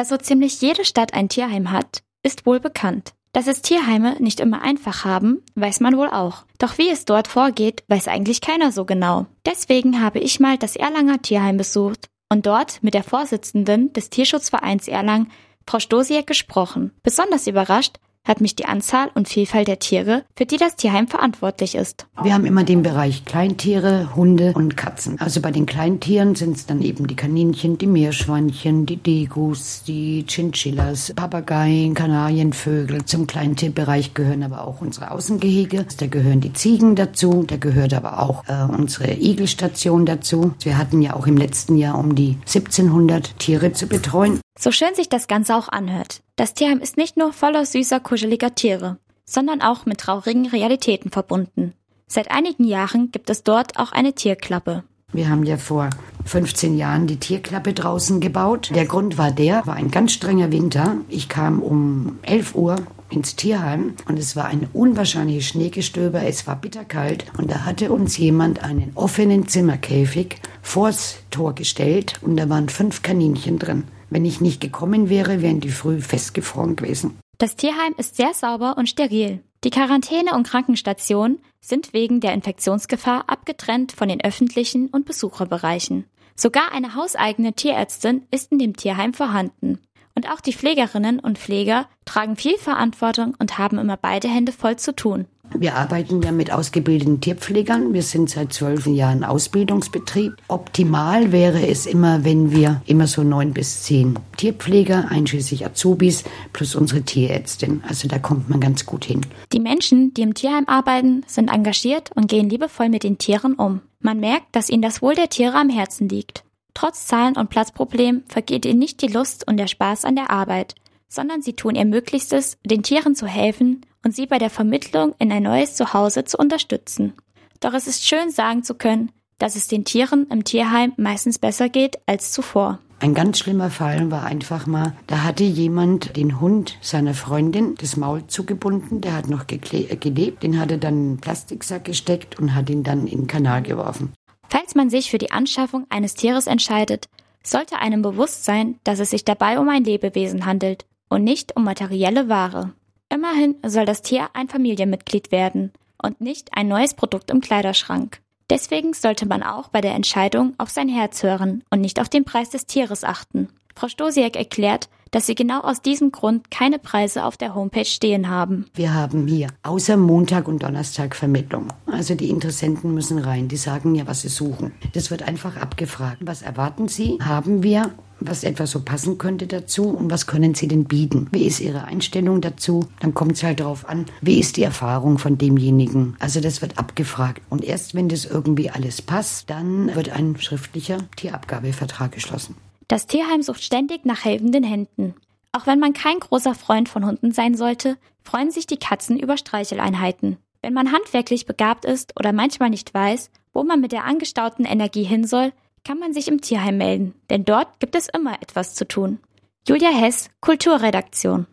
Dass so ziemlich jede Stadt ein Tierheim hat, ist wohl bekannt. Dass es Tierheime nicht immer einfach haben, weiß man wohl auch. Doch wie es dort vorgeht, weiß eigentlich keiner so genau. Deswegen habe ich mal das Erlanger Tierheim besucht und dort mit der Vorsitzenden des Tierschutzvereins Erlang, Frau Stosiek, gesprochen. Besonders überrascht hat mich die Anzahl und Vielfalt der Tiere, für die das Tierheim verantwortlich ist. Wir haben immer den Bereich Kleintiere, Hunde und Katzen. Also bei den Kleintieren sind es dann eben die Kaninchen, die Meerschweinchen, die Degus, die Chinchillas, Papageien, Kanarienvögel. Zum Kleintierbereich gehören aber auch unsere Außengehege. Da gehören die Ziegen dazu, da gehört aber auch äh, unsere Igelstation dazu. Wir hatten ja auch im letzten Jahr um die 1700 Tiere zu betreuen. So schön sich das Ganze auch anhört. Das Tierheim ist nicht nur voller süßer, kuscheliger Tiere, sondern auch mit traurigen Realitäten verbunden. Seit einigen Jahren gibt es dort auch eine Tierklappe. Wir haben ja vor 15 Jahren die Tierklappe draußen gebaut. Der Grund war der, war ein ganz strenger Winter. Ich kam um 11 Uhr ins Tierheim und es war ein unwahrscheinliches Schneegestöber, es war bitterkalt und da hatte uns jemand einen offenen Zimmerkäfig vors Tor gestellt und da waren fünf Kaninchen drin. Wenn ich nicht gekommen wäre, wären die früh festgefroren gewesen. Das Tierheim ist sehr sauber und steril. Die Quarantäne- und Krankenstationen sind wegen der Infektionsgefahr abgetrennt von den öffentlichen und Besucherbereichen. Sogar eine hauseigene Tierärztin ist in dem Tierheim vorhanden. Und auch die Pflegerinnen und Pfleger tragen viel Verantwortung und haben immer beide Hände voll zu tun. Wir arbeiten ja mit ausgebildeten Tierpflegern. Wir sind seit zwölf Jahren Ausbildungsbetrieb. Optimal wäre es immer, wenn wir immer so neun bis zehn Tierpfleger, einschließlich Azubis, plus unsere Tierärztin. Also da kommt man ganz gut hin. Die Menschen, die im Tierheim arbeiten, sind engagiert und gehen liebevoll mit den Tieren um. Man merkt, dass ihnen das Wohl der Tiere am Herzen liegt. Trotz Zahlen- und Platzproblemen vergeht ihnen nicht die Lust und der Spaß an der Arbeit, sondern sie tun ihr Möglichstes, den Tieren zu helfen und sie bei der Vermittlung in ein neues Zuhause zu unterstützen. Doch es ist schön sagen zu können, dass es den Tieren im Tierheim meistens besser geht als zuvor. Ein ganz schlimmer Fall war einfach mal, da hatte jemand den Hund seiner Freundin das Maul zugebunden, der hat noch äh, gelebt, den hat er dann in einen Plastiksack gesteckt und hat ihn dann in den Kanal geworfen. Falls man sich für die Anschaffung eines Tieres entscheidet, sollte einem bewusst sein, dass es sich dabei um ein Lebewesen handelt und nicht um materielle Ware. Immerhin soll das Tier ein Familienmitglied werden und nicht ein neues Produkt im Kleiderschrank. Deswegen sollte man auch bei der Entscheidung auf sein Herz hören und nicht auf den Preis des Tieres achten. Frau Stosiek erklärt, dass sie genau aus diesem Grund keine Preise auf der Homepage stehen haben. Wir haben hier außer Montag und Donnerstag Vermittlung. Also die Interessenten müssen rein, die sagen ja, was sie suchen. Das wird einfach abgefragt. Was erwarten Sie? Haben wir was etwa so passen könnte dazu und was können Sie denn bieten? Wie ist Ihre Einstellung dazu? Dann kommt es halt darauf an, wie ist die Erfahrung von demjenigen? Also das wird abgefragt. Und erst wenn das irgendwie alles passt, dann wird ein schriftlicher Tierabgabevertrag geschlossen. Das Tierheim sucht ständig nach helfenden Händen. Auch wenn man kein großer Freund von Hunden sein sollte, freuen sich die Katzen über Streicheleinheiten. Wenn man handwerklich begabt ist oder manchmal nicht weiß, wo man mit der angestauten Energie hin soll, kann man sich im Tierheim melden, denn dort gibt es immer etwas zu tun. Julia Hess, Kulturredaktion.